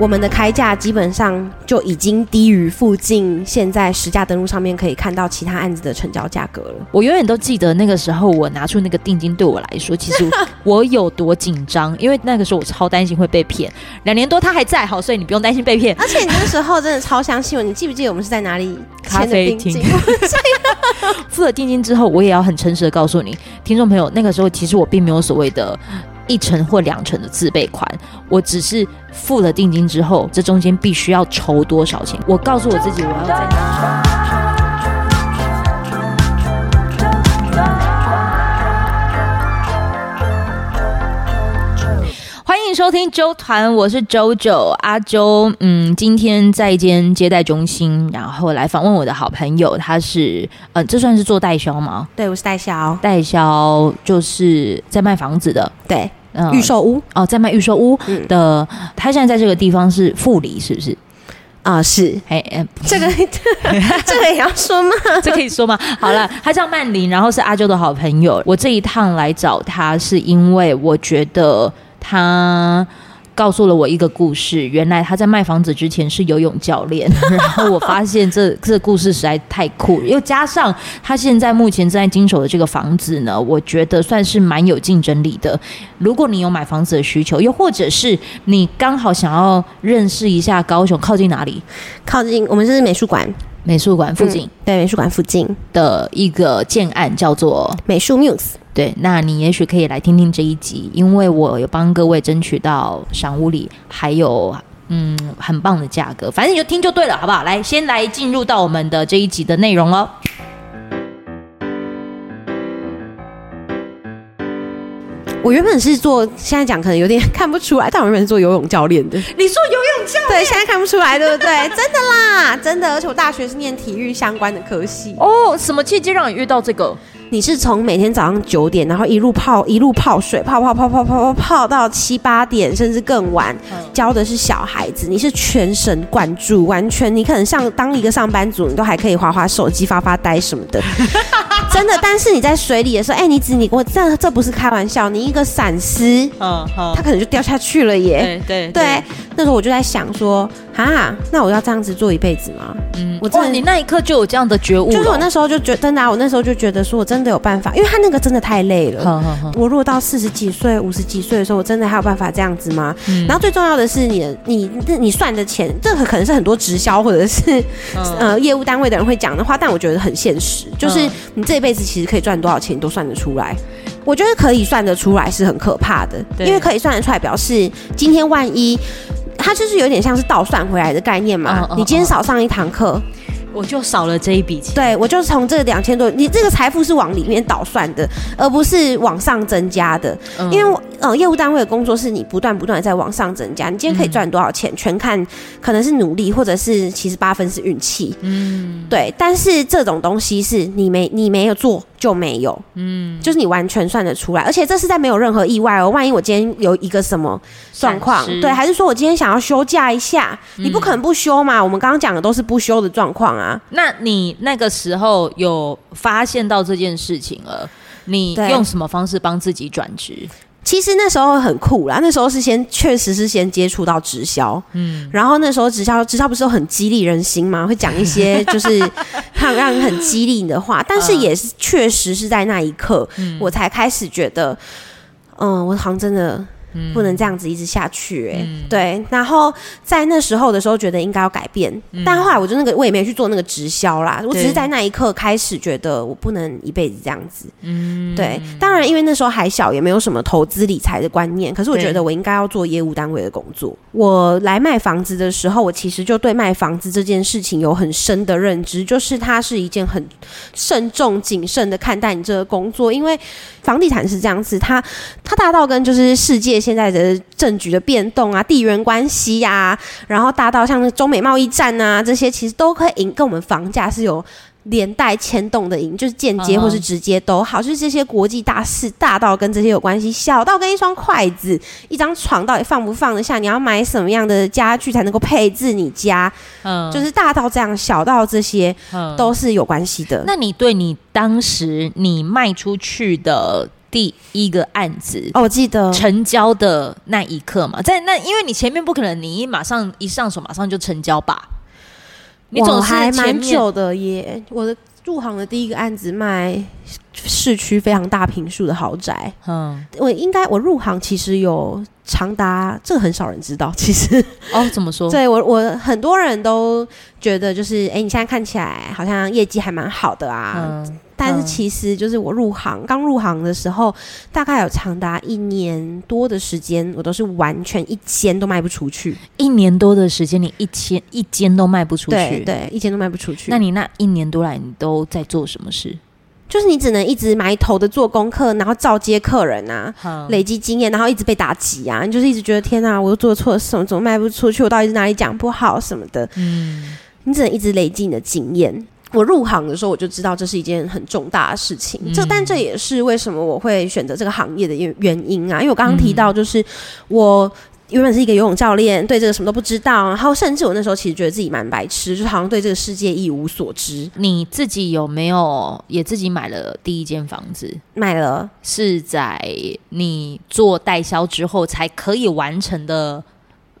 我们的开价基本上就已经低于附近现在实价登录上面可以看到其他案子的成交价格了。我永远都记得那个时候，我拿出那个定金，对我来说，其实 我有多紧张，因为那个时候我超担心会被骗。两年多他还在，好，所以你不用担心被骗。而且你那时候真的超相信我，你记不记得我们是在哪里签的定金？付了定金之后，我也要很诚实的告诉你，听众朋友，那个时候其实我并没有所谓的。一成或两成的自备款，我只是付了定金之后，这中间必须要筹多少钱？我告诉我自己，我要在哪欢迎收听周团，我是 JoJo 阿周。嗯，今天在一间接待中心，然后来访问我的好朋友，他是呃，这算是做代销吗？对，我是代销，代销就是在卖房子的，对。嗯，预售屋哦，在卖预售屋的，嗯、他现在在这个地方是富里，是不是？啊、呃，是，哎哎，这个 这个也要说吗？这可以说吗？好了，他叫曼玲，然后是阿啾的好朋友。我这一趟来找他，是因为我觉得他。告诉了我一个故事，原来他在卖房子之前是游泳教练，然后我发现这这故事实在太酷，又加上他现在目前正在经手的这个房子呢，我觉得算是蛮有竞争力的。如果你有买房子的需求，又或者是你刚好想要认识一下高雄靠近哪里？靠近我们这是美术馆，美术馆附近，嗯、对，美术馆附近的一个建案叫做美术 Muse。对，那你也许可以来听听这一集，因为我有帮各位争取到赏屋里，还有嗯很棒的价格，反正你就听就对了，好不好？来，先来进入到我们的这一集的内容哦。我原本是做，现在讲可能有点 看不出来，但我原本是做游泳教练的。你说游泳教练？对，现在看不出来，对不对？真的啦，真的，而且我大学是念体育相关的科系。哦，什么契机让你遇到这个？你是从每天早上九点，然后一路泡一路泡水，泡泡泡泡泡泡泡到七八点，甚至更晚。教的是小孩子，你是全神贯注，完全你可能像当一个上班族，你都还可以划划手机、发发呆什么的。真的，但是你在水里的时候，哎、欸，你只你我这这不是开玩笑，你一个闪失，嗯，他可能就掉下去了耶。对对对，那时候我就在想说，哈，那我要这样子做一辈子吗？嗯，我真的，你那一刻就有这样的觉悟，就是我那时候就觉得，真的、啊，我那时候就觉得说我真的有办法，因为他那个真的太累了。我如果到四十几岁、五十几岁的时候，我真的还有办法这样子吗？嗯、然后最重要的是你的，你你你算的钱，这个可能是很多直销或者是、嗯、呃业务单位的人会讲的话，但我觉得很现实，就是你这。一辈子其实可以赚多少钱，你都算得出来。我觉得可以算得出来是很可怕的，因为可以算得出来，表示今天万一它就是有点像是倒算回来的概念嘛。你今天少上一堂课。我就少了这一笔钱，对，我就从这两千多，你这个财富是往里面倒算的，而不是往上增加的。嗯、因为呃，业务单位的工作是你不断不断的在往上增加，你今天可以赚多少钱，嗯、全看可能是努力，或者是其实八分是运气。嗯，对。但是这种东西是你没你没有做就没有，嗯，就是你完全算得出来，而且这是在没有任何意外哦。万一我今天有一个什么状况，对，还是说我今天想要休假一下，嗯、你不可能不休嘛？我们刚刚讲的都是不休的状况。啊，那你那个时候有发现到这件事情了？你用什么方式帮自己转职？其实那时候很酷啦，那时候是先确实是先接触到直销，嗯，然后那时候直销直销不是都很激励人心吗？会讲一些 就是让让人很激励你的话，但是也是确实是在那一刻，嗯，我才开始觉得，嗯，我好像真的。不能这样子一直下去，欸，哎，嗯，对。然后在那时候的时候，觉得应该要改变，嗯，但后来我就那个我也没去做那个直销啦，我只是在那一刻开始觉得我不能一辈子这样子，嗯，对。当然，因为那时候还小，也没有什么投资理财的观念，可是我觉得我应该要做业务单位的工作。我来卖房子的时候，我其实就对卖房子这件事情有很深的认知，就是它是一件很慎重谨慎的看待你这个工作，因为房地产是这样子，它它大到跟就是世界。现在的政局的变动啊，地缘关系呀、然后大到像中美贸易战啊，这些其实都可以引跟我们房价是有连带牵动的，引就是间接或是直接都好，就是这些国际大事，大到跟这些有关系，小到跟一双筷子、一张床到底放不放得下，你要买什么样的家具才能够配置你家，嗯，就是大到这样，小到这些，都是有关系的。那你对你当时你卖出去的？第一个案子哦，我记得成交的那一刻嘛，在那，因为你前面不可能，你一马上一上手马上就成交吧？你总是还蛮久的耶。我的入行的第一个案子卖市区非常大平数的豪宅，嗯，我应该我入行其实有长达这个很少人知道，其实哦，怎么说？对我我很多人都觉得就是哎，你现在看起来好像业绩还蛮好的啊。嗯但是其实就是我入行刚入行的时候，大概有长达一年多的时间，我都是完全一间都卖不出去。一年多的时间，你一千一间都卖不出去，对对，一间都卖不出去。那你那一年多来，你都在做什么事？就是你只能一直埋头的做功课，然后照接客人啊，累积经验，然后一直被打击啊，你就是一直觉得天哪，我又做错了什么，怎么卖不出去？我到底是哪里讲不好什么的？嗯，你只能一直累积你的经验。我入行的时候，我就知道这是一件很重大的事情。这，但这也是为什么我会选择这个行业的原原因啊。因为我刚刚提到，就是我原本是一个游泳教练，对这个什么都不知道，然后甚至我那时候其实觉得自己蛮白痴，就是好像对这个世界一无所知。你自己有没有也自己买了第一间房子？买了，是在你做代销之后才可以完成的。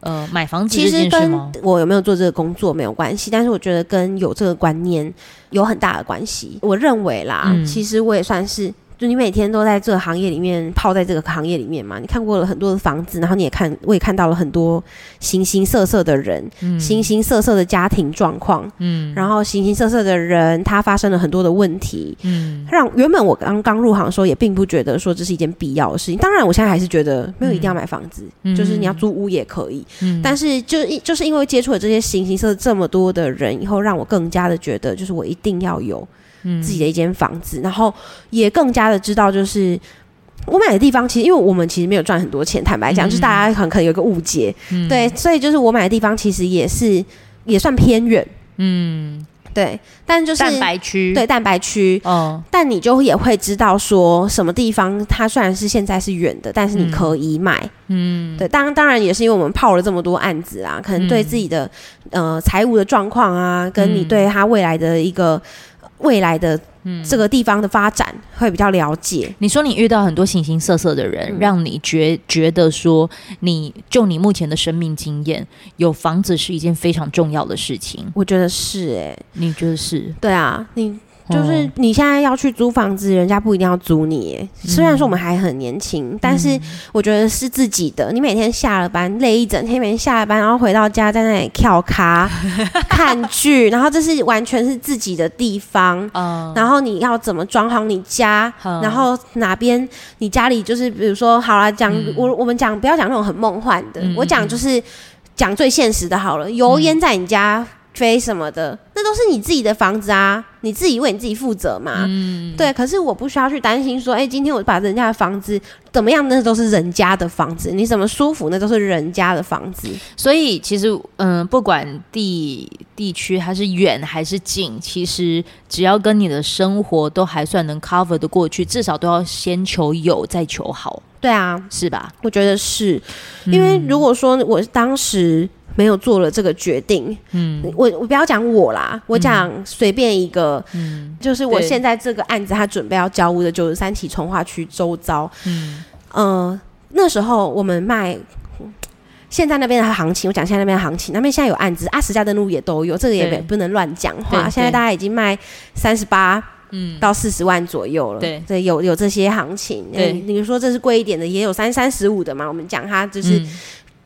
呃，买房子其实跟我有没有做这个工作没有关系，但是我觉得跟有这个观念有很大的关系。我认为啦，嗯、其实我也算是。就你每天都在这个行业里面泡在这个行业里面嘛？你看过了很多的房子，然后你也看，我也看到了很多形形色色的人，嗯、形形色色的家庭状况，嗯，然后形形色色的人，他发生了很多的问题，嗯，让原本我刚刚入行的时候也并不觉得说这是一件必要的事情。当然，我现在还是觉得没有一定要买房子，嗯、就是你要租屋也可以，嗯，但是就就是因为接触了这些形形色色这么多的人以后，让我更加的觉得，就是我一定要有。自己的一间房子，然后也更加的知道，就是我买的地方，其实因为我们其实没有赚很多钱，坦白讲，就是大家很可能有个误解，嗯、对，所以就是我买的地方其实也是也算偏远，嗯，对，但就是蛋白区，对，蛋白区，哦，但你就也会知道说什么地方它虽然是现在是远的，但是你可以买，嗯，对，当然当然也是因为我们泡了这么多案子啊，可能对自己的呃财务的状况啊，跟你对他未来的一个。未来的这个地方的发展会比较了解。嗯、你说你遇到很多形形色色的人，嗯、让你觉觉得说，你就你目前的生命经验，有房子是一件非常重要的事情。我觉得是哎、欸，你觉得是？对啊，你。就是你现在要去租房子，人家不一定要租你。虽然说我们还很年轻，但是我觉得是自己的。你每天下了班累一整天，每天下了班然后回到家在那里跳咖 看剧，然后这是完全是自己的地方。然后你要怎么装好你家？然后哪边你家里就是比如说好了，讲我我们讲不要讲那种很梦幻的，我讲就是讲最现实的好了。油烟在你家飞什么的，那都是你自己的房子啊。你自己为你自己负责嘛？嗯，对。可是我不需要去担心说，哎、欸，今天我把人家的房子怎么样？那都是人家的房子，你怎么舒服，那都是人家的房子。所以其实，嗯、呃，不管地地区还是远还是近，其实只要跟你的生活都还算能 cover 的过去，至少都要先求有，再求好。对啊，是吧？我觉得是，因为如果说我当时。没有做了这个决定，嗯，我我不要讲我啦，我讲随便一个，嗯，就是我现在这个案子，他准备要交屋的九十三期从化区周遭，嗯，呃，那时候我们卖，现在那边的行情，我讲现在那边的行情，那边现在有案子啊，实价登录也都有，这个也不能乱讲话。现在大家已经卖三十八，嗯，到四十万左右了，对，对，有有这些行情，对，你说这是贵一点的，也有三三十五的嘛，我们讲它就是。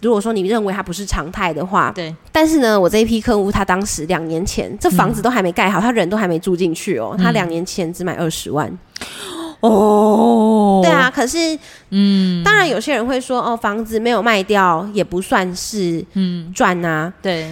如果说你认为它不是常态的话，对。但是呢，我这一批客户，他当时两年前，这房子都还没盖好，他人都还没住进去哦。他两年前只买二十万。哦。对啊，可是，嗯，当然有些人会说，哦，房子没有卖掉也不算是嗯赚啊。对。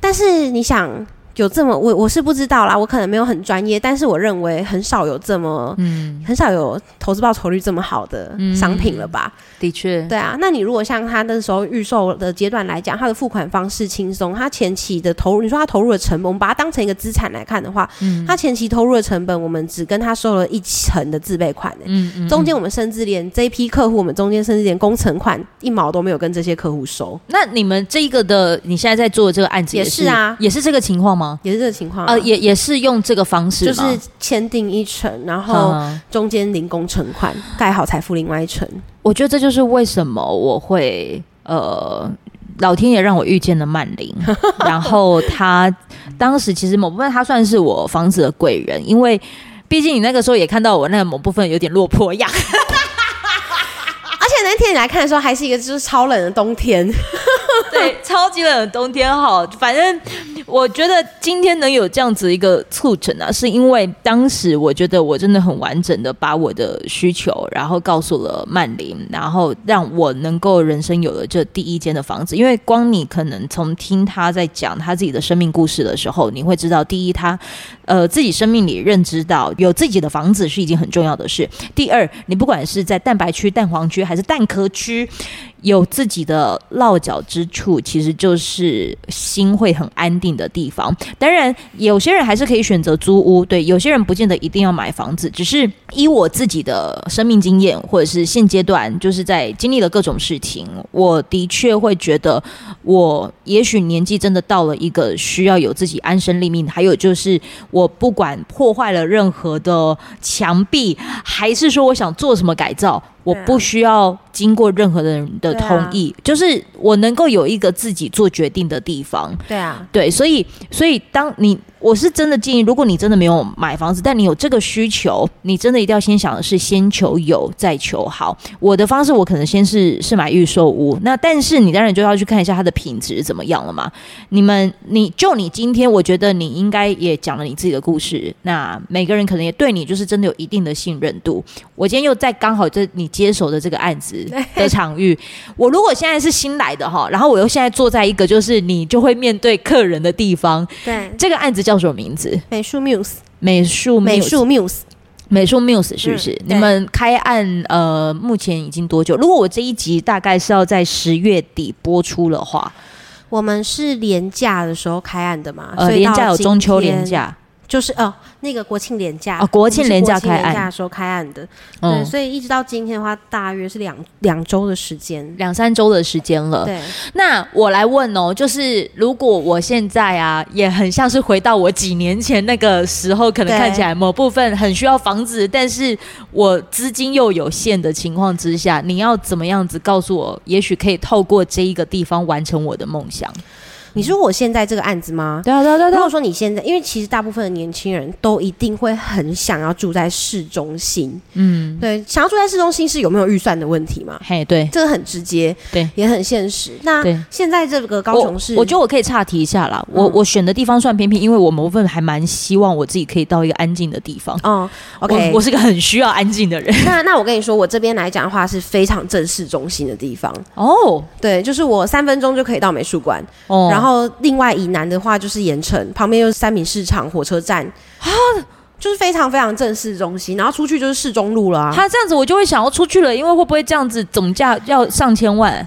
但是你想。有这么我我是不知道啦，我可能没有很专业，但是我认为很少有这么嗯很少有投资报酬率这么好的商品了吧？嗯、的确，对啊。那你如果像他那时候预售的阶段来讲，他的付款方式轻松，他前期的投入，你说他投入的成本，我们把它当成一个资产来看的话，嗯，他前期投入的成本，我们只跟他收了一成的自备款，欸，嗯，嗯，嗯，中间我们甚至连这一批客户，我们中间甚至连工程款一毛都没有跟这些客户收。那你们这一个的，你现在在做的这个案子也是，也是啊，也是这个情况吗？吗？也是这个情况、啊，呃，也也是用这个方式，就是签订一层，然后中间零工程款，盖、嗯、好才付另外一层。我觉得这就是为什么我会呃，老天爷让我遇见了曼玲，然后他当时其实某部分他算是我房子的贵人，因为毕竟你那个时候也看到我那个某部分有点落魄样。而且那天你来看的时候，还是一个就是超冷的冬天，对，超级冷的冬天。好，反正我觉得今天能有这样子一个促成啊，是因为当时我觉得我真的很完整的把我的需求，然后告诉了曼玲，然后让我能够人生有了这第一间的房子。因为光你可能从听他在讲他自己的生命故事的时候，你会知道，第一，他呃自己生命里认知到有自己的房子是一件很重要的事；第二，你不管是在蛋白区、蛋黄区还是蛋壳区。有自己的落脚之处，其实就是心会很安定的地方。当然，有些人还是可以选择租屋，对，有些人不见得一定要买房子。只是以我自己的生命经验，或者是现阶段，就是在经历了各种事情，我的确会觉得，我也许年纪真的到了一个需要有自己安身立命。还有就是，我不管破坏了任何的墙壁，还是说我想做什么改造。我不需要经过任何人的同意，啊、就是我能够有一个自己做决定的地方。对啊，对，所以，所以当你。我是真的建议，如果你真的没有买房子，但你有这个需求，你真的一定要先想的是先求有，再求好。我的方式，我可能先是是买预售屋，那但是你当然就要去看一下它的品质怎么样了嘛。你们，你就你今天，我觉得你应该也讲了你自己的故事，那每个人可能也对你就是真的有一定的信任度。我今天又在刚好这你接手的这个案子 的场域，我如果现在是新来的哈，然后我又现在坐在一个就是你就会面对客人的地方，对，这个案子叫。叫什么名字？美术 Muse，美术美术 Muse，美术 Muse 是不是？嗯、你们开案呃，目前已经多久？如果我这一集大概是要在十月底播出的话，我们是连假的时候开案的嘛？呃，连假有中秋连假。就是哦，那个国庆连假哦，国庆连假开案。的时候开案的，对，所以一直到今天的话，大约是两两周的时间，两三周的时间了。对，那我来问哦，就是如果我现在啊，也很像是回到我几年前那个时候，可能看起来某部分很需要房子，但是我资金又有限的情况之下，你要怎么样子告诉我，也许可以透过这一个地方完成我的梦想？你说我现在这个案子吗？对啊，对啊，对啊。如果说你现在，因为其实大部分的年轻人都一定会很想要住在市中心，嗯，对，想要住在市中心是有没有预算的问题嘛？嘿，对，这个很直接，对，也很现实。那现在这个高雄市，我觉得我可以岔题一下啦。我我选的地方算偏僻，因为我某部分还蛮希望我自己可以到一个安静的地方。哦，OK，我，我是个很需要安静的人。那那我跟你说，我这边来讲的话是非常正市中心的地方。哦，对，就是我三分钟就可以到美术馆。哦，然后另外。以南的话就是盐城，旁边又是三明市场、火车站啊，就是非常非常正市中心。然后出去就是市中路了啊。他这样子我就会想要出去了，因为会不会这样子总价要上千万？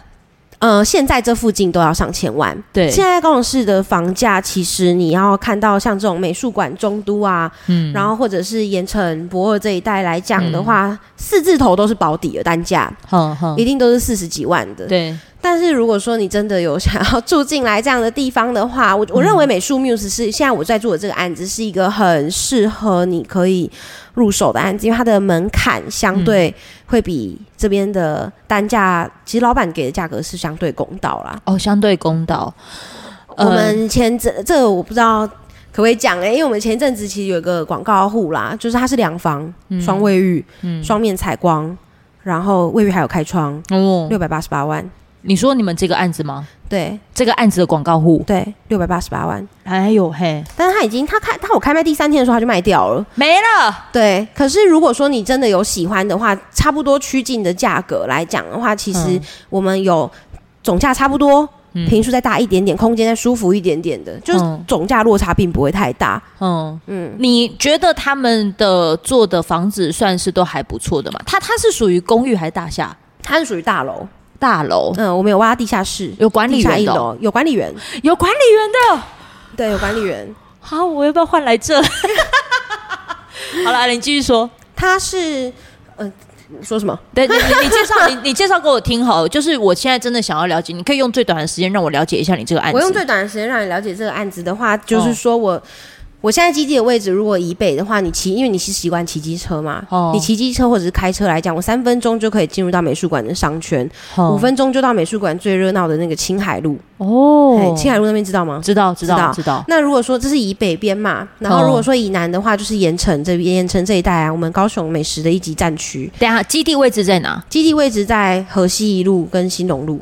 呃，现在这附近都要上千万。对，现在高雄市的房价其实你要看到像这种美术馆、中都啊，嗯，然后或者是盐城、博尔这一带来讲的话，嗯、四字头都是保底的单价，嗯嗯，一定都是四十几万的。对。但是如果说你真的有想要住进来这样的地方的话，我我认为美术 Muse 是现在我在做的这个案子是一个很适合你可以入手的案子，因为它的门槛相对会比这边的单价，其实老板给的价格是相对公道啦。哦，相对公道。我们前阵这个我不知道可不可以讲哎，因为我们前阵子其实有一个广告户啦，就是它是两房双卫浴，嗯，双面采光，然后卫浴还有开窗，哦，六百八十八万。你说你们这个案子吗？对，这个案子的广告户，对，六百八十八万。哎呦嘿！但是他已经他开他我开卖第三天的时候他就卖掉了，没了。对，可是如果说你真的有喜欢的话，差不多趋近的价格来讲的话，其实我们有总价差不多，平数再大一点点，空间再舒服一点点的，就是总价落差并不会太大。嗯嗯，你觉得他们的做的房子算是都还不错的吗？它它是属于公寓还是大厦？它是属于大楼。大楼，嗯，我们有挖地下室，有管理员的，有管理员，有管理员的，对，有管理员。好，我要不要换来这？好了，你继续说。他是，嗯、呃，说什么？对，你你你介绍你你介绍给我听好了，就是我现在真的想要了解，你可以用最短的时间让我了解一下你这个案子。我用最短的时间让你了解这个案子的话，就是说我。哦我现在基地的位置，如果以北的话，你骑，因为你是习惯骑机车嘛，哦、你骑机车或者是开车来讲，我三分钟就可以进入到美术馆的商圈，哦、五分钟就到美术馆最热闹的那个青海路哦。青海路那边知道吗？知道，知道，知道。知道那如果说这是以北边嘛，然后如果说以南的话，就是盐城这边，盐城这一带啊，我们高雄美食的一级战区。等下，基地位置在哪？基地位置在河西一路跟新隆路。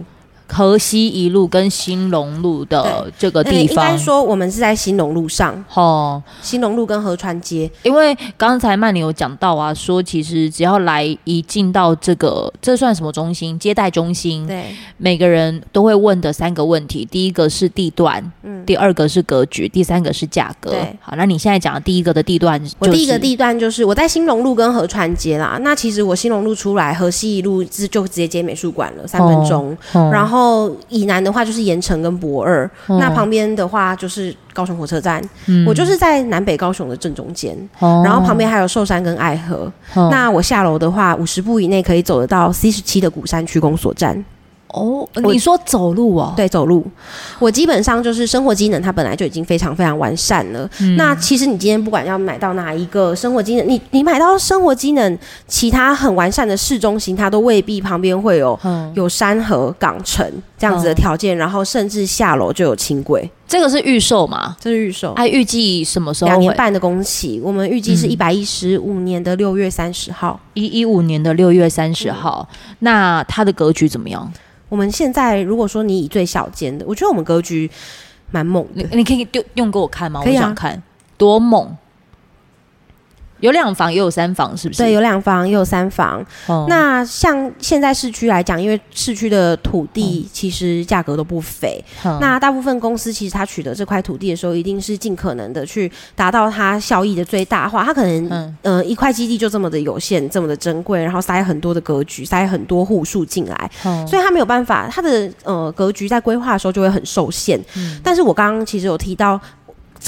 河西一路跟兴隆路的这个地方，应该说我们是在兴隆路上。哦，兴隆路跟河川街，因为刚才曼妮有讲到啊，说其实只要来一进到这个，这算什么中心？接待中心。对，每个人都会问的三个问题，第一个是地段，嗯，第二个是格局，第三个是价格。对，好，那你现在讲的第一个的地段，我第一个地段就是我在兴隆路跟河川街啦。那其实我兴隆路出来，河西一路就就直接接美术馆了，三分钟。哦，然后。然后以南的话就是盐城跟博二，哦、那旁边的话就是高雄火车站。嗯、我就是在南北高雄的正中间，哦、然后旁边还有寿山跟爱河。哦、那我下楼的话，五十步以内可以走得到 C 十七的鼓山区公所站。哦，你说走路哦？对，走路。我基本上就是生活机能，它本来就已经非常非常完善了。嗯、那其实你今天不管要买到哪一个生活机能，你你买到生活机能，其他很完善的市中心，它都未必旁边会有、嗯、有山河港城这样子的条件，嗯、然后甚至下楼就有轻轨。这个是预售吗？这是预售。还预计什么时候？两年半的工期，我们预计是一百一十五年的六月三十号。一一五年的六月三十号。嗯、那它的格局怎么样？我们现在如果说你以最小间的，我觉得我们格局蛮猛的，你可以丢用给我看吗？可以啊，我想看多猛。有两房也有三房，是不是？对，有两房也有三房。哦、那像现在市区来讲，因为市区的土地其实价格都不菲。哦、那大部分公司其实它取得这块土地的时候，一定是尽可能的去达到它效益的最大化。它可能嗯、呃、一块基地就这么的有限，这么的珍贵，然后塞很多的格局，塞很多户数进来，哦、所以它没有办法，它的呃格局在规划的时候就会很受限。嗯、但是我刚刚其实有提到。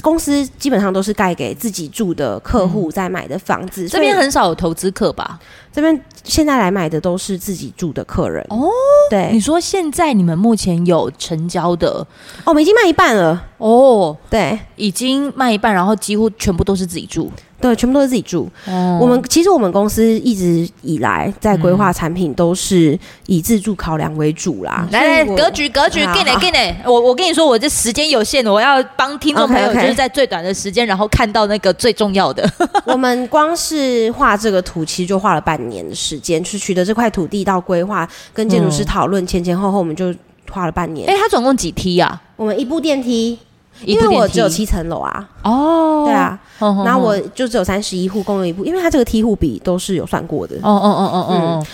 公司基本上都是盖给自己住的客户在买的房子，嗯、这边很少有投资客吧？这边现在来买的都是自己住的客人哦。对，你说现在你们目前有成交的哦，我们已经卖一半了哦。对，已经卖一半，然后几乎全部都是自己住。对，全部都是自己住。哦、我们其实我们公司一直以来在规划产品都是以自助考量为主啦。来来，格局格局，给你给你。我我跟你说，我这时间有限，我要帮听众朋友就是在最短的时间，然后看到那个最重要的。我们光是画这个图，其实就画了半年的时间，去取得这块土地到规划，跟建筑师讨论，前前后后我们就花了半年。哎、欸，它总共几梯呀、啊？我们一部电梯。因为我只有七层楼啊，哦，对啊，然后我就只有三十一户共用一部，因为它这个梯户比都是有算过的。哦哦哦哦哦。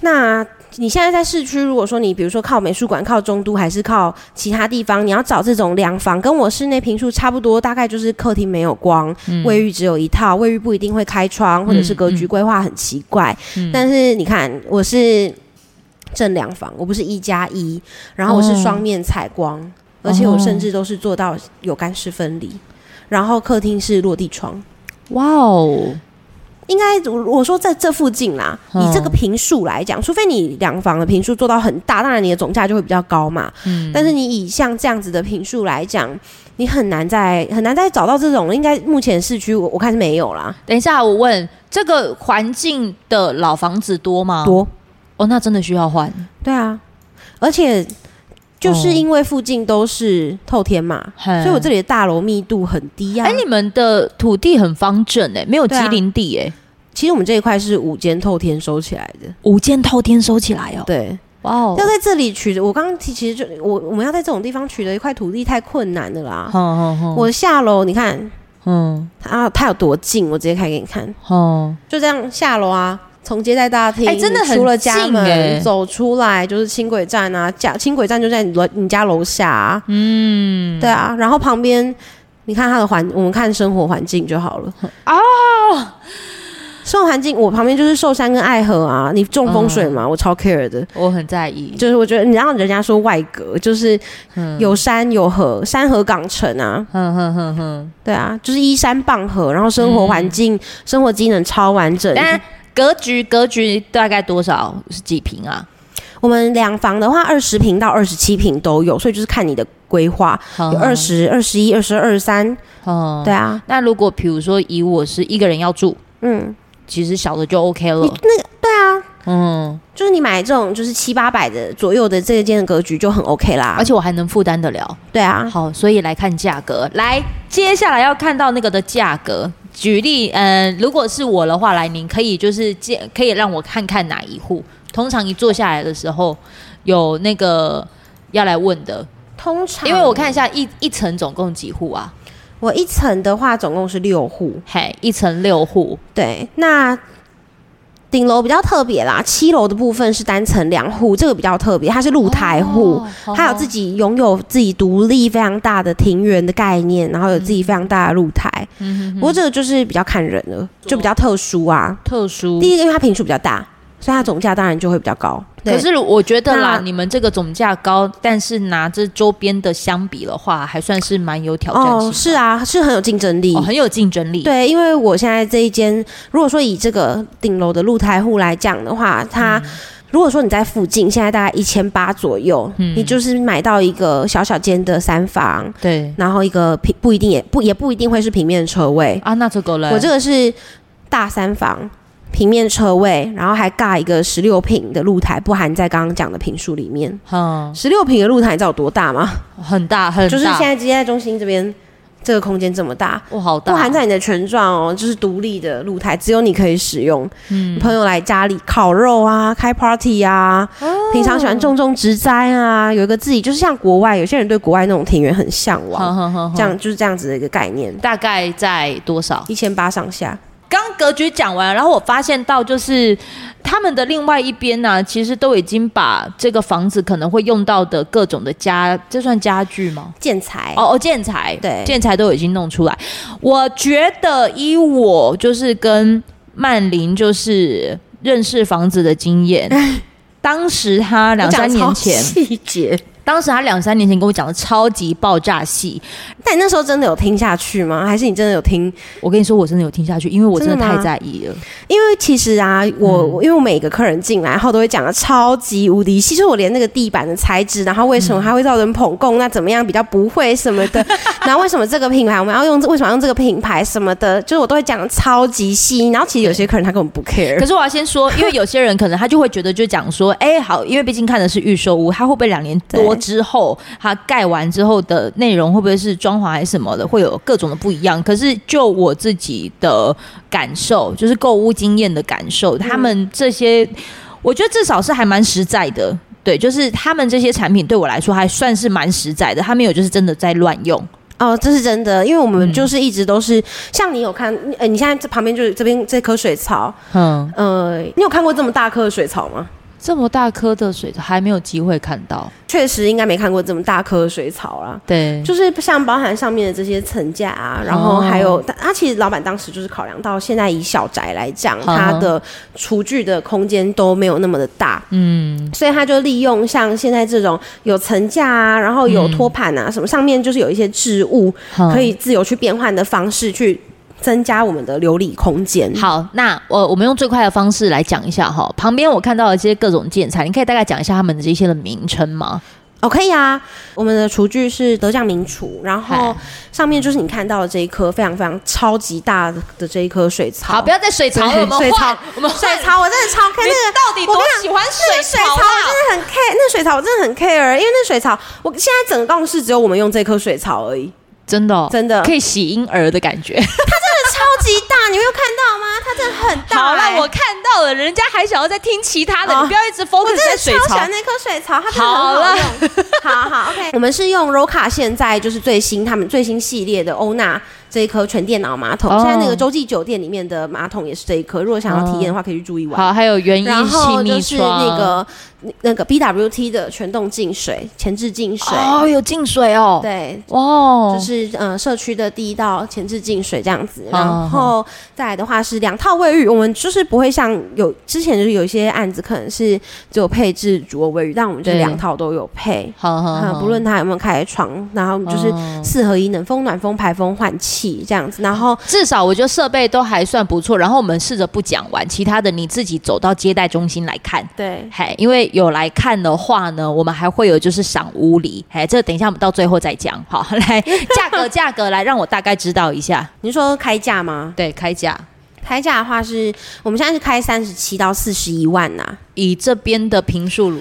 那你现在在市区，如果说你比如说靠美术馆、靠中都，还是靠其他地方，你要找这种两房，跟我室内平数差不多，大概就是客厅没有光，卫浴只有一套，卫浴不一定会开窗，或者是格局规划很奇怪。但是你看，我是正两房，我不是一加一，然后我是双面采光。而且我甚至都是做到有干湿分离，哦、然后客厅是落地窗。哇哦，应该我说在这附近啦，嗯、以这个平数来讲，除非你两房的平数做到很大，当然你的总价就会比较高嘛。嗯，但是你以像这样子的平数来讲，你很难再很难再找到这种，应该目前市区我我看是没有啦。等一下，我问这个环境的老房子多吗？多哦，那真的需要换。对啊，而且。就是因为附近都是透天嘛，哦、所以我这里的大楼密度很低呀、啊。哎，你们的土地很方正哎、欸，没有吉林地哎、欸。其实我们这一块是五间透天收起来的，五间透天收起来哦。对，哇哦，要在这里取得，我刚刚提，其实就我我们要在这种地方取得一块土地太困难了啦。哦哦哦、我下楼你看，嗯，它它有多近，我直接开给你看。哦，就这样下楼啊。从接待大厅，哎，真的很近，出了家门走出来就是轻轨站啊，家轻轨站就在你楼你家楼下啊，嗯，对啊，然后旁边你看它的环，我们看生活环境就好了。哦。生活环境，我旁边就是寿山跟爱河啊，你中风水嘛，嗯、我超 care 的，我很在意，就是我觉得你让人家说外隔，就是有山有河，山河港城啊，哼哼哼哼，对啊，就是依山傍河，然后生活环境、嗯、生活机能超完整。格局格局大概多少？是几平啊？我们两房的话，二十平到二十七平都有，所以就是看你的规划，有二十二十一、二十二、三。哦，对啊。那如果比如说以我是一个人要住，嗯，其实小的就 OK 了。那个对啊，嗯，就是你买这种就是七八百的左右的这一间的格局就很 OK 啦，而且我还能负担得了。对啊，好，所以来看价格。来，接下来要看到那个的价格。举例，嗯，如果是我的话，来，您可以就是见，可以让我看看哪一户。通常一坐下来的时候，有那个要来问的。通常，因为我看一下一一层总共几户啊？我一层的话总共是六户，嘿，一层六户。对，那顶楼比较特别啦，七楼的部分是单层两户，这个比较特别，它是露台户，它、哦、有自己拥有自己独立非常大的庭园的概念，然后有自己非常大的露台。嗯哼哼，不过这个就是比较看人了，就比较特殊啊。特殊。第一个，因为它坪数比较大。所以它总价当然就会比较高。可是我觉得啦，你们这个总价高，但是拿着周边的相比的话，还算是蛮有挑战性的。哦，是啊，是很有竞争力，哦，很有竞争力。对，因为我现在这一间，如果说以这个顶楼的露台户来讲的话，它如果说你在附近，现在大概一千八左右，嗯，你就是买到一个小小间的三房，对，然后一个平不一定也不也不一定会是平面车位啊，那这个嘞，我这个是大三房。平面车位，然后还尬一个十六平的露台，不含在刚刚讲的坪数里面。嗯，十六平的露台，你知道有多大吗？很大，很大。就是现在接在中心这边，这个空间这么大，哇，好大！不含在你的权状哦，就是独立的露台，只有你可以使用。嗯，朋友来家里烤肉啊，开 party 啊，哦、平常喜欢种种植栽啊，有一个自己，就是像国外有些人对国外那种庭园很向往，呵呵呵这样就是这样子的一个概念。大概在多少？一千八上下。刚格局讲完，然后我发现到就是他们的另外一边呢、啊，其实都已经把这个房子可能会用到的各种的家，这算家具吗？建材哦哦，建材对，建材都已经弄出来。我觉得以我就是跟曼玲就是认识房子的经验，当时他两三年前细节。当时他两三年前跟我讲的超级爆炸戏，但你那时候真的有听下去吗？还是你真的有听？我跟你说，我真的有听下去，因为我真的太在意了。因为其实啊，我、嗯、因为我每个客人进来后都会讲的超级无敌细，其实我连那个地板的材质，然后为什么它会造成捧共，那怎么样比较不会什么的，然后为什么这个品牌我们要用，为什么用这个品牌什么的，就是我都会讲的超级细。然后其实有些客人他根本不 care。可是我要先说，因为有些人可能他就会觉得就讲说，哎、欸，好，因为毕竟看的是预售屋，他会不会两年多？之后，他盖完之后的内容会不会是装潢还是什么的，会有各种的不一样。可是就我自己的感受，就是购物经验的感受，他们这些，我觉得至少是还蛮实在的。对，就是他们这些产品对我来说还算是蛮实在的，他没有就是真的在乱用。哦，这是真的，因为我们就是一直都是、嗯、像你有看，呃，你现在这旁边就是这边这棵水草，嗯，呃，你有看过这么大棵的水草吗？这么大颗的水草还没有机会看到，确实应该没看过这么大颗的水草啦。对，就是像包含上面的这些层架啊，然后还有他、哦、其实老板当时就是考量到现在以小宅来讲，它的厨具的空间都没有那么的大，嗯，所以他就利用像现在这种有层架啊，然后有托盘啊、嗯、什么，上面就是有一些置物可以自由去变换的方式去。增加我们的流理空间。好，那我我们用最快的方式来讲一下哈。旁边我看到了这些各种建材，你可以大概讲一下他们的这些的名称吗？哦，可以啊。我们的厨具是德将名厨，然后上面就是你看到的这一颗非常非常超级大的这一颗水槽。好，不要再水槽了，我们水槽，我们水槽，我真的超 care 那个到底多喜欢水槽，啊，我真的很 care 那水槽，我真的很 care，因为那水槽，我现在整个办公室只有我们用这颗水槽而已。真的，哦，真的可以洗婴儿的感觉。你没有看到吗？它真的很大，欸。好了，我看到了，人家还想要再听其他的，哦，你不要一直 focus 在水槽。我真的超喜欢那颗水槽，它真的很好用。好，好好，OK。我们是用 Roca 现在就是最新他们最新系列的欧娜。这一颗全电脑马桶，oh. 现在那个洲际酒店里面的马桶也是这一颗。如果想要体验的话，可以去住一晚。好，还有原因，然后就是那个那个 BWT 的全动净水前置净水哦，oh, 有净水哦。对，哦、oh.，就是呃社区的第一道前置净水这样子。然后再来的话是两套卫浴，我们就是不会像有之前就是有一些案子可能是只有配置主卧卫浴，但我们就两套都有配。好好，好，不论它有没有开窗，然后就是四合一，冷风、暖风、排风、换气这样子。然后至少我觉得设备都还算不错。然后我们试着不讲完，其他的你自己走到接待中心来看。对，嘿，因为有来看的话呢，我们还会有就是赏屋礼。哎，这个等一下我们到最后再讲。好，来价格 价格来让我大概知道一下。你说开价吗？对，开价。开价的话是，我们现在是开三十七到四十一万呐、啊。以这边的平数，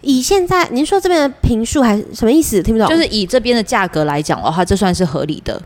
以现在您说这边的平数还是什么意思？听不懂？就是以这边的价格来讲的话，这算是合理的。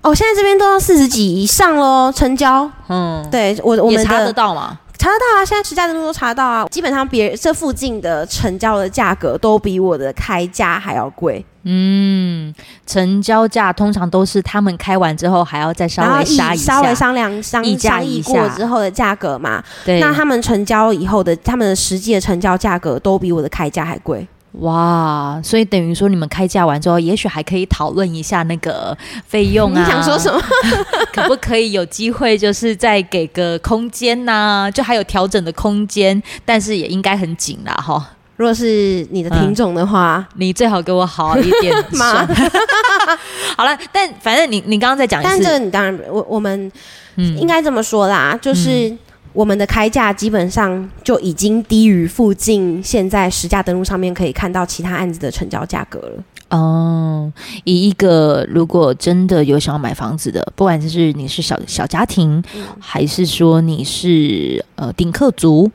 哦，现在这边都要四十几以上喽，成交。嗯，对我我们也查得到吗？查得到啊，现在实价登录都查得到啊。基本上别这附近的成交的价格都比我的开价还要贵。嗯，成交价通常都是他们开完之后还要再稍微杀一下，稍微商量商议商议过之后的价格嘛。对，那他们成交以后的他们的实际的成交价格都比我的开价还贵。哇，所以等于说你们开价完之后，也许还可以讨论一下那个费用啊。你想说什么？可不可以有机会就是再给个空间呐、啊？就还有调整的空间，但是也应该很紧啦，哈。如果是你的品种的话，嗯、你最好给我好一点嘛。好了，但反正你你刚刚在讲，但这个你当然我我们应该这么说啦，嗯、就是我们的开价基本上就已经低于附近现在实价登录上面可以看到其他案子的成交价格了。哦，以一个如果真的有想要买房子的，不管是你是小小家庭，嗯、还是说你是呃顶客族。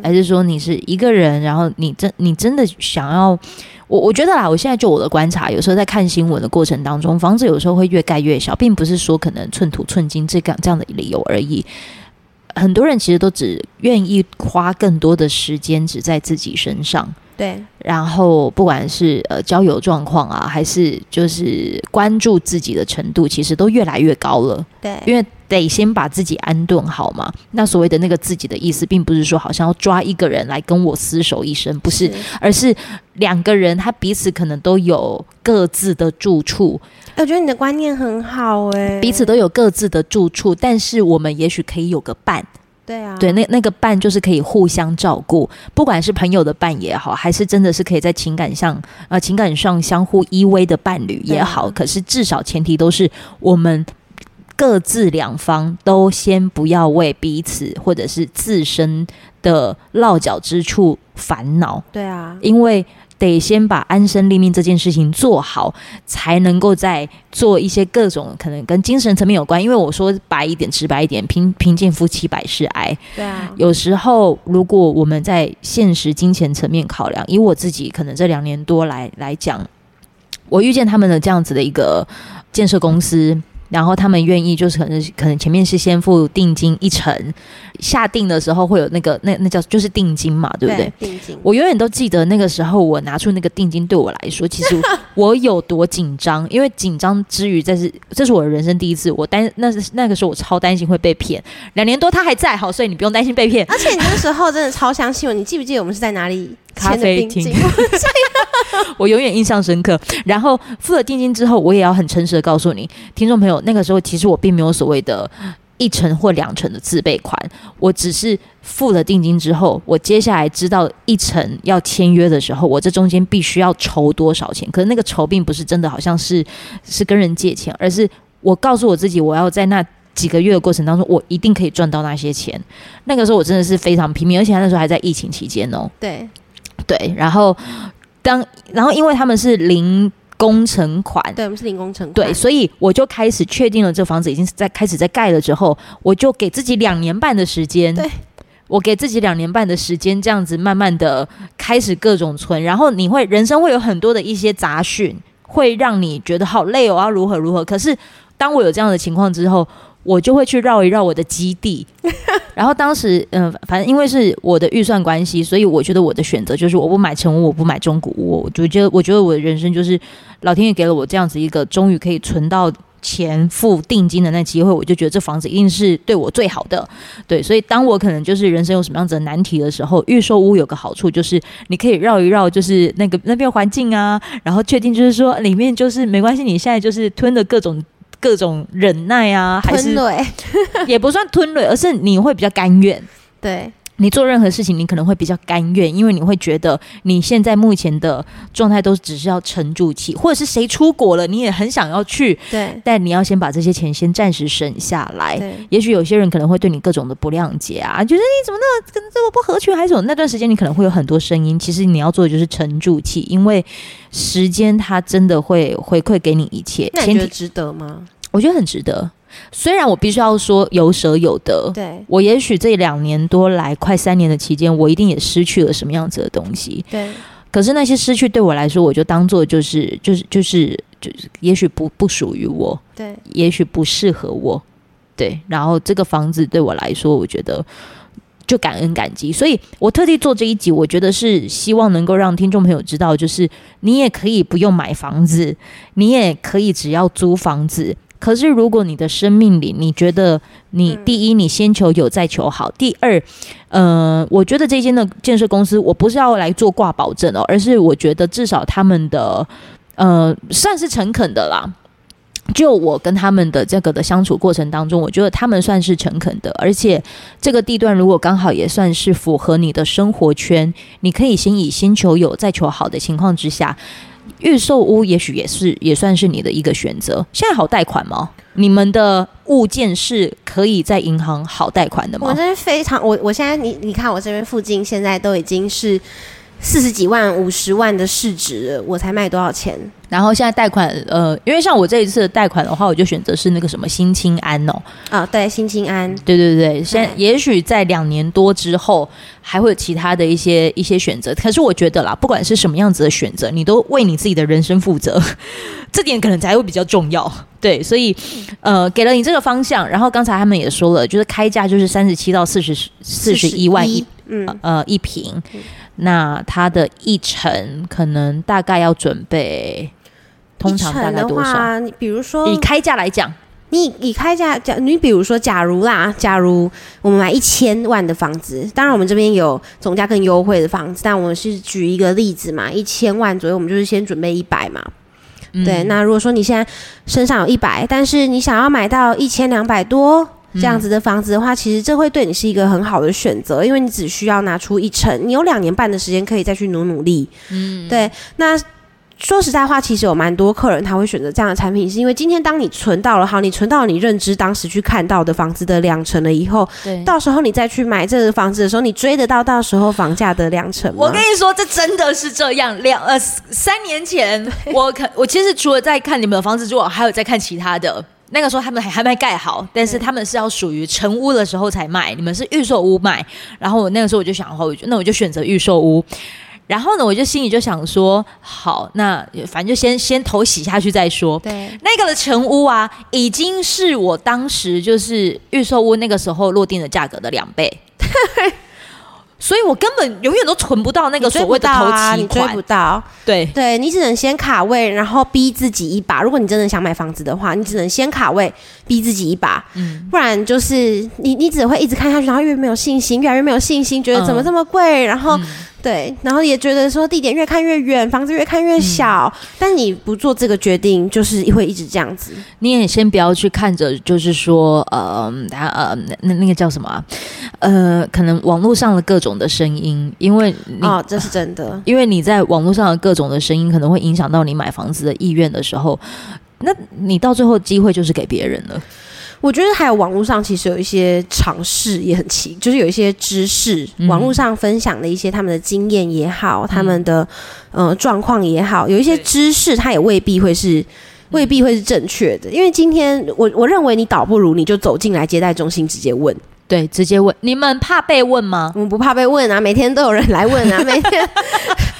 还是说你是一个人，然后你真你真的想要我？我觉得啦，我现在就我的观察，有时候在看新闻的过程当中，房子有时候会越盖越小，并不是说可能寸土寸金这个这样的理由而已。很多人其实都只愿意花更多的时间只在自己身上。对，然后不管是呃交友状况啊，还是就是关注自己的程度，其实都越来越高了。对，因为得先把自己安顿好嘛。那所谓的那个自己的意思，并不是说好像要抓一个人来跟我厮守一生，不是，是而是两个人他彼此可能都有各自的住处。我觉得你的观念很好哎，彼此都有各自的住处，但是我们也许可以有个伴。对啊，对，那那个伴就是可以互相照顾，不管是朋友的伴也好，还是真的是可以在情感上呃情感上相互依偎的伴侣也好，可是至少前提都是我们各自两方都先不要为彼此或者是自身的落脚之处烦恼。对啊，因为。得先把安身立命这件事情做好，才能够再做一些各种可能跟精神层面有关。因为我说白一点、直白一点，贫贫贱夫妻百事哀。对啊，有时候如果我们在现实金钱层面考量，以我自己可能这两年多来来讲，我遇见他们的这样子的一个建设公司。然后他们愿意，就是可能可能前面是先付定金一成，下定的时候会有那个那那叫就是定金嘛，对不对？对，定金。我永远都记得那个时候，我拿出那个定金，对我来说，其实我有多紧张，因为紧张之余，这是这是我的人生第一次，我担那是那个时候我超担心会被骗。两年多他还在，好，所以你不用担心被骗。而且你那时候真的超相信我，你记不记得我们是在哪里？咖啡厅，我永远印象深刻。然后付了定金之后，我也要很诚实的告诉你，听众朋友，那个时候其实我并没有所谓的一成或两成的自备款，我只是付了定金之后，我接下来知道一成要签约的时候，我这中间必须要筹多少钱。可是那个筹并不是真的，好像是是跟人借钱，而是我告诉我自己，我要在那几个月的过程当中，我一定可以赚到那些钱。那个时候我真的是非常拼命，而且那时候还在疫情期间哦。对。对，然后当然后因为他们是零工程款，对，我们是零工程款，对，所以我就开始确定了这房子已经是在开始在盖了之后，我就给自己两年半的时间，对，我给自己两年半的时间，这样子慢慢的开始各种存，然后你会人生会有很多的一些杂讯，会让你觉得好累哦，要如何如何，可是当我有这样的情况之后。我就会去绕一绕我的基地，然后当时，嗯、呃，反正因为是我的预算关系，所以我觉得我的选择就是我不买成屋，我不买中古屋。我就觉得，我觉得我的人生就是老天爷给了我这样子一个终于可以存到钱付定金的那机会，我就觉得这房子一定是对我最好的。对，所以当我可能就是人生有什么样子的难题的时候，预售屋有个好处就是你可以绕一绕，就是那个那边环境啊，然后确定就是说里面就是没关系，你现在就是吞的各种。各种忍耐啊，还是也不算吞忍，而是你会比较甘愿。对。你做任何事情，你可能会比较甘愿，因为你会觉得你现在目前的状态都只是要沉住气，或者是谁出国了，你也很想要去，对，但你要先把这些钱先暂时省下来。对，也许有些人可能会对你各种的不谅解啊，觉得你怎么那么跟这么不合群，还是什么？那段时间你可能会有很多声音，其实你要做的就是沉住气，因为时间它真的会回馈给你一切。那你觉得值得吗？我觉得很值得。虽然我必须要说有舍有得，对，我也许这两年多来快三年的期间，我一定也失去了什么样子的东西，对。可是那些失去对我来说，我就当做就是就是就是就是，也许不不属于我，对，也许不适合我，对。然后这个房子对我来说，我觉得就感恩感激，所以我特地做这一集，我觉得是希望能够让听众朋友知道，就是你也可以不用买房子，你也可以只要租房子。可是，如果你的生命里，你觉得你第一，你先求有，再求好；第二，呃，我觉得这间的建设公司，我不是要来做挂保证哦，而是我觉得至少他们的，呃，算是诚恳的啦。就我跟他们的这个的相处过程当中，我觉得他们算是诚恳的，而且这个地段如果刚好也算是符合你的生活圈，你可以先以先求有，再求好的情况之下。预售屋也许也是也算是你的一个选择。现在好贷款吗？你们的物件是可以在银行好贷款的吗？我这边非常，我我现在你你看我这边附近现在都已经是四十几万、五十万的市值，我才卖多少钱？然后现在贷款，呃，因为像我这一次的贷款的话，我就选择是那个什么新青安哦，啊，对，新青安，对对对，现在也许在两年多之后，还会有其他的一些一些选择。可是我觉得啦，不管是什么样子的选择，你都为你自己的人生负责，这点可能才会比较重要。对，所以呃，给了你这个方向。然后刚才他们也说了，就是开价就是三十七到四十四十一万一，嗯呃一坪，那它的一成可能大概要准备。通常大概多少？你比如说，以开价来讲，你以开价讲，你比如说，假如啦，假如我们买一千万的房子，当然我们这边有总价更优惠的房子，但我们是举一个例子嘛，一千万左右，我们就是先准备一百嘛。嗯、对，那如果说你现在身上有一百，但是你想要买到一千两百多这样子的房子的话，嗯、其实这会对你是一个很好的选择，因为你只需要拿出一成，你有两年半的时间可以再去努努力。嗯，对，那。说实在话，其实有蛮多客人他会选择这样的产品，是因为今天当你存到了好，你存到了你认知当时去看到的房子的两成了以后，对，到时候你再去买这个房子的时候，你追得到到时候房价的两成吗？我跟你说，这真的是这样。两呃三年前，我可我其实除了在看你们的房子之外，还有在看其他的。那个时候他们还还没盖好，但是他们是要属于成屋的时候才卖，你们是预售屋卖。然后我那个时候我就想我就那我就选择预售屋。然后呢，我就心里就想说，好，那反正就先先头洗下去再说。对，那个的成屋啊，已经是我当时就是预售屋那个时候落定的价格的两倍。所以我根本永远都存不到那个所谓的投期款，你追不到。对，对你只能先卡位，然后逼自己一把。如果你真的想买房子的话，你只能先卡位，逼自己一把。嗯，不然就是你你只会一直看下去，然后越没有信心，越来越没有信心，觉得怎么这么贵，然后。对，然后也觉得说地点越看越远，房子越看越小。嗯、但你不做这个决定，就是会一直这样子。你也先不要去看着，就是说，呃，他呃，那那个叫什么、啊？呃，可能网络上的各种的声音，因为哦，这是真的，因为你在网络上的各种的声音，可能会影响到你买房子的意愿的时候，那你到最后机会就是给别人了。我觉得还有网络上其实有一些尝试也很奇，就是有一些知识，嗯、网络上分享的一些他们的经验也好，嗯、他们的呃状况也好，有一些知识它也未必会是未必会是正确的，因为今天我我认为你倒不如你就走进来接待中心直接问。对，直接问。你们怕被问吗？我们不怕被问啊，每天都有人来问啊，每天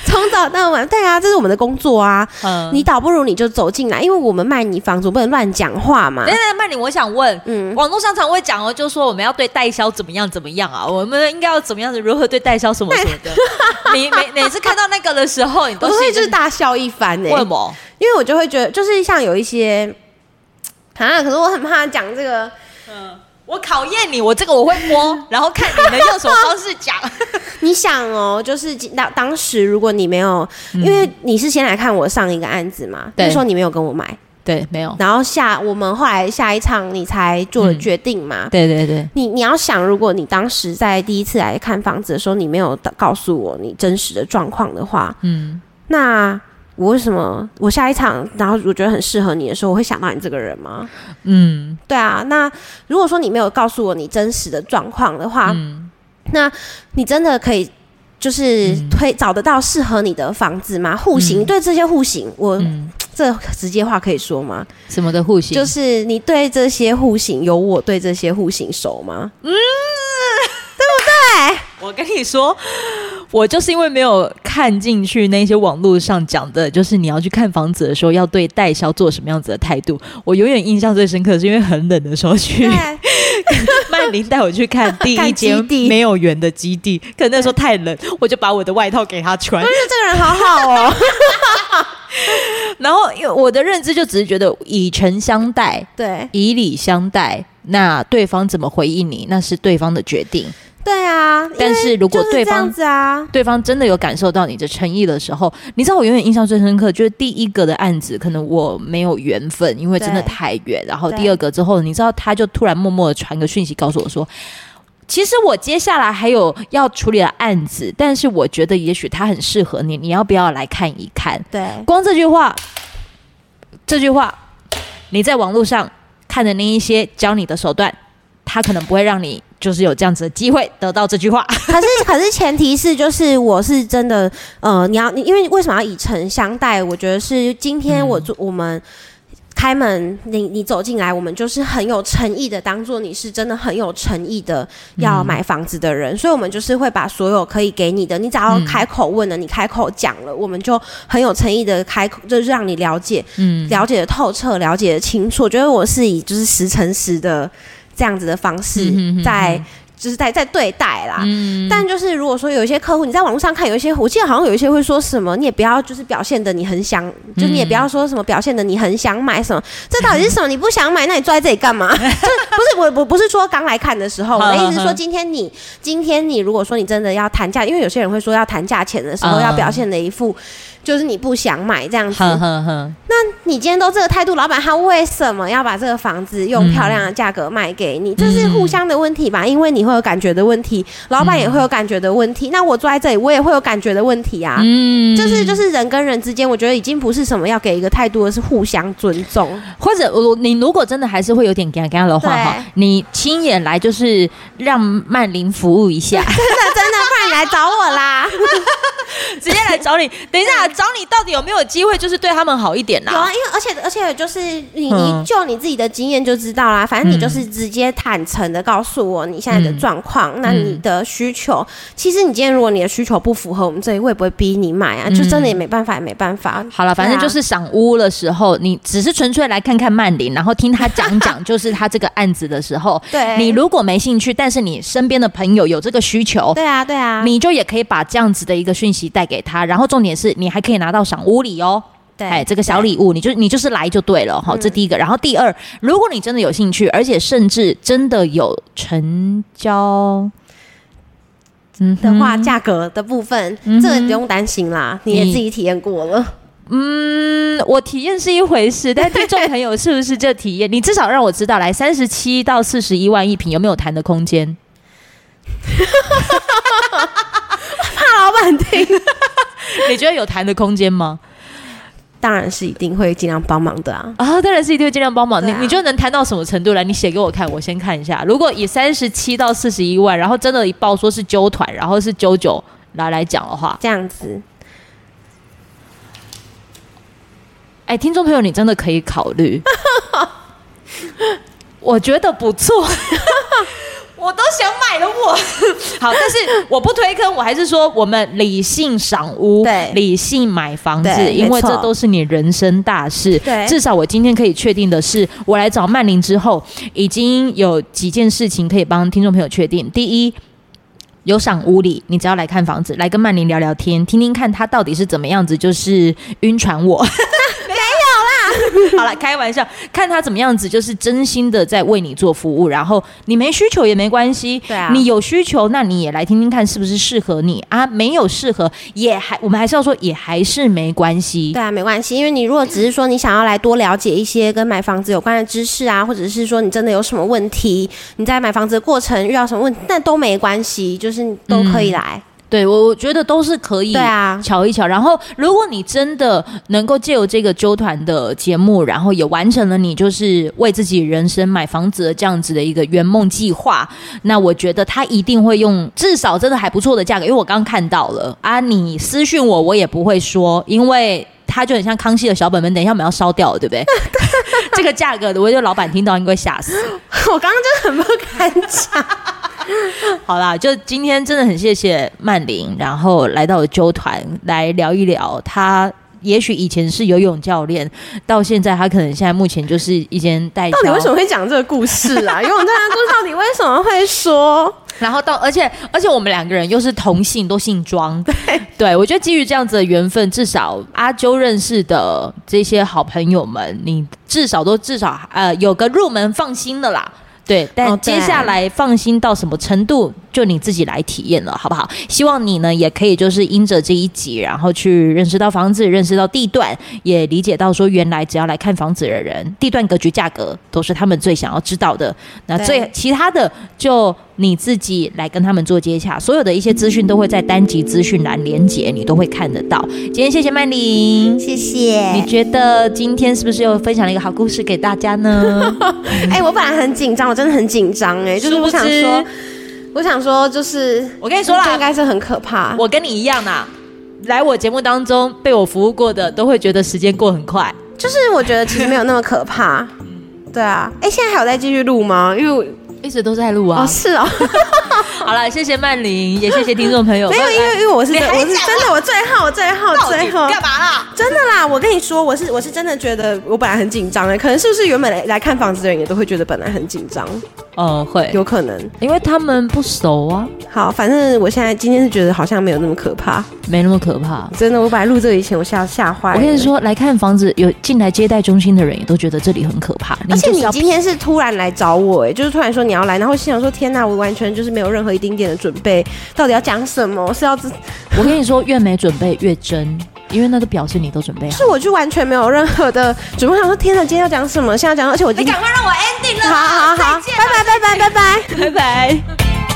从早到晚。对啊，这是我们的工作啊。嗯，你倒不如你就走进来，因为我们卖你房子，不能乱讲话嘛。对对，曼妮，我想问，嗯，网络上常会讲哦，就说我们要对代销怎么样怎么样啊，我们应该要怎么样子，如何对代销什么什么的。你每每次看到那个的时候，你都会就是大笑一番诶、欸。为什么？因为我就会觉得，就是像有一些啊，可是我很怕讲这个，嗯。我考验你，我这个我会摸，然后看你能用什么方式讲。你想哦，就是当当时如果你没有，因为你是先来看我上一个案子嘛，那时候你没有跟我买，对，没有。然后下我们后来下一场你才做了决定嘛？嗯、对对对。你你要想，如果你当时在第一次来看房子的时候，你没有告诉我你真实的状况的话，嗯，那我为什么我下一场，然后我觉得很适合你的时候，我会想到你这个人吗？嗯，对啊。那如果说你没有告诉我你真实的状况的话，嗯，那你真的可以。就是推找得到适合你的房子吗？户型、嗯、对这些户型，我、嗯、这直接话可以说吗？什么的户型？就是你对这些户型有我对这些户型熟吗？嗯，对不对？我跟你说，我就是因为没有看进去那些网络上讲的，就是你要去看房子的时候要对代销做什么样子的态度。我永远印象最深刻，是因为很冷的时候去。曼玲带我去看第一间没有缘的基地，可能那时候太冷，我就把我的外套给他穿。我觉得这个人好好哦。然后，因为我的认知就只是觉得以诚相待，对，以礼相待。那对方怎么回应你，那是对方的决定。对啊，但是如果对方啊，对方真的有感受到你的诚意的时候，你知道我永远印象最深刻，就是第一个的案子，可能我没有缘分，因为真的太远。然后第二个之后，你知道他就突然默默的传个讯息告诉我说，其实我接下来还有要处理的案子，但是我觉得也许他很适合你，你要不要来看一看？对，光这句话，这句话，你在网络上看的那一些教你的手段，他可能不会让你。就是有这样子的机会得到这句话，可是可是前提是就是我是真的，呃，你要你因为为什么要以诚相待？我觉得是今天我做、嗯、我们开门，你你走进来，我们就是很有诚意的，当做你是真的很有诚意的要买房子的人，嗯、所以我们就是会把所有可以给你的，你只要开口问了，嗯、你开口讲了，我们就很有诚意的开口，就是让你了解，嗯，了解的透彻，了解的清楚。我觉得我是以就是十诚实的。这样子的方式在，就是在在对待啦。嗯、但就是如果说有一些客户，你在网络上看有一些，我记得好像有一些会说什么，你也不要就是表现的你很想，嗯、就你也不要说什么表现的你很想买什么。这到底是什么？你不想买，那你坐在这里干嘛？就不是我我不是说刚来看的时候，我的意思是说今天你今天你如果说你真的要谈价，因为有些人会说要谈价钱的时候要表现的一副。就是你不想买这样子，你今天都这个态度，老板他为什么要把这个房子用漂亮的价格卖给你？嗯、这是互相的问题吧？因为你会有感觉的问题，老板也会有感觉的问题。嗯、那我坐在这里，我也会有感觉的问题啊。嗯，就是就是人跟人之间，我觉得已经不是什么要给一个态度，而是互相尊重。或者我你如果真的还是会有点尴尬的话哈，你亲眼来就是让曼玲服务一下，真 的真的，不然你来找我啦。直接来找你，等一下找你到底有没有机会，就是对他们好一点呢？有啊，因为而且而且就是你你就你自己的经验就知道啦，反正你就是直接坦诚的告诉我你现在的状况，那你的需求，其实你今天如果你的需求不符合我们这里，我也不会逼你买啊，就真的也没办法，也没办法。好了，反正就是赏屋的时候，你只是纯粹来看看曼玲，然后听他讲讲，就是他这个案子的时候，对，你如果没兴趣，但是你身边的朋友有这个需求，对啊对啊，你就也可以把这样子的一个讯息带给他，然后重点是你还可以拿到赏屋礼哦，对，哎，这个小礼物，你就你就是来就对了哈，嗯、这第一个。然后第二，如果你真的有兴趣，而且甚至真的有成交，嗯的话，价格的部分，这个不用担心啦，你也自己体验过了。嗯，我体验是一回事，但听众朋友是不是这体验？你至少让我知道，来三十七到四十一万一平有没有谈的空间？怕老板听，你觉得有谈的空间吗？当然是一定会尽量帮忙的啊！啊，当然是一定会尽量帮忙。啊、你你觉得能谈到什么程度来？你写给我看，我先看一下。如果以三十七到四十一万，然后真的一报说是揪团，然后是九九来来讲的话，这样子，哎，听众朋友，你真的可以考虑，我觉得不错。我都想买了我，好，但是我不推坑，我还是说我们理性赏屋，对，理性买房子，因为这都是你人生大事。对，至少我今天可以确定的是，我来找曼玲之后，已经有几件事情可以帮听众朋友确定。第一，有赏屋里，你只要来看房子，来跟曼玲聊聊天，听听看她到底是怎么样子，就是晕船我。好了，开玩笑，看他怎么样子，就是真心的在为你做服务。然后你没需求也没关系，对啊，你有需求，那你也来听听看是不是适合你啊？没有适合也还，我们还是要说也还是没关系。对啊，没关系，因为你如果只是说你想要来多了解一些跟买房子有关的知识啊，或者是说你真的有什么问题，你在买房子的过程遇到什么问题，那都没关系，就是都可以来。嗯对，我我觉得都是可以，对啊，瞧一瞧。然后，如果你真的能够借由这个纠团的节目，然后也完成了你就是为自己人生买房子的这样子的一个圆梦计划，那我觉得他一定会用至少真的还不错的价格，因为我刚刚看到了啊，你私讯我，我也不会说，因为他就很像康熙的小本本，等一下我们要烧掉了，对不对？这个价格的，我觉得老板听到应该会吓死。我刚刚真的很不敢讲。好啦，就今天真的很谢谢曼玲，然后来到了纠团来聊一聊。他也许以前是游泳教练，到现在他可能现在目前就是一间代销。到底为什么会讲这个故事啊？游泳教练故事到底为什么会说？然后到而且而且我们两个人又是同姓，都姓庄。对，对我觉得基于这样子的缘分，至少阿啾认识的这些好朋友们，你至少都至少呃有个入门放心的啦。对，但接下来放心到什么程度，就你自己来体验了，好不好？希望你呢也可以就是因着这一集，然后去认识到房子，认识到地段，也理解到说原来只要来看房子的人，地段格局价格都是他们最想要知道的。那最其他的就你自己来跟他们做接洽，所有的一些资讯都会在单集资讯栏连接，你都会看得到。今天谢谢曼玲，谢谢。你觉得今天是不是又分享了一个好故事给大家呢？哎、欸，我本来很紧张。我真的很紧张哎，就是我想说，我想说，就是我跟你说啦，应该是很可怕。我跟你一样啦，来我节目当中被我服务过的，都会觉得时间过很快。就是我觉得其实没有那么可怕。对啊，哎，现在还有在继续录吗？因为一直都在录啊。哦，是哦。好了，谢谢曼玲，也谢谢听众朋友。没有，因为因为我是我是真的，我最后最后最后干嘛啦？真的啦，我跟你说，我是我是真的觉得我本来很紧张的，可能是不是原本来来看房子的人也都会觉得本来很紧张？哦，会有可能，因为他们不熟啊。好，反正我现在今天是觉得好像没有那么可怕，没那么可怕。真的，我本来录这个以前我吓吓坏了。我跟你说，来看房子有进来接待中心的人也都觉得这里很可怕。而且你今天是突然来找我，哎，就是突然说你要来，然后心想说天哪，我完全就是没有任何一丁点的准备，到底要讲什么？是要自？我跟你说，越没准备越真，因为那个表示你都准备好。是我就完全没有任何的准备，我想说天哪，今天要讲什么？现在讲，而且我你赶快让我 ending 了，好好好，拜拜拜拜拜拜拜拜。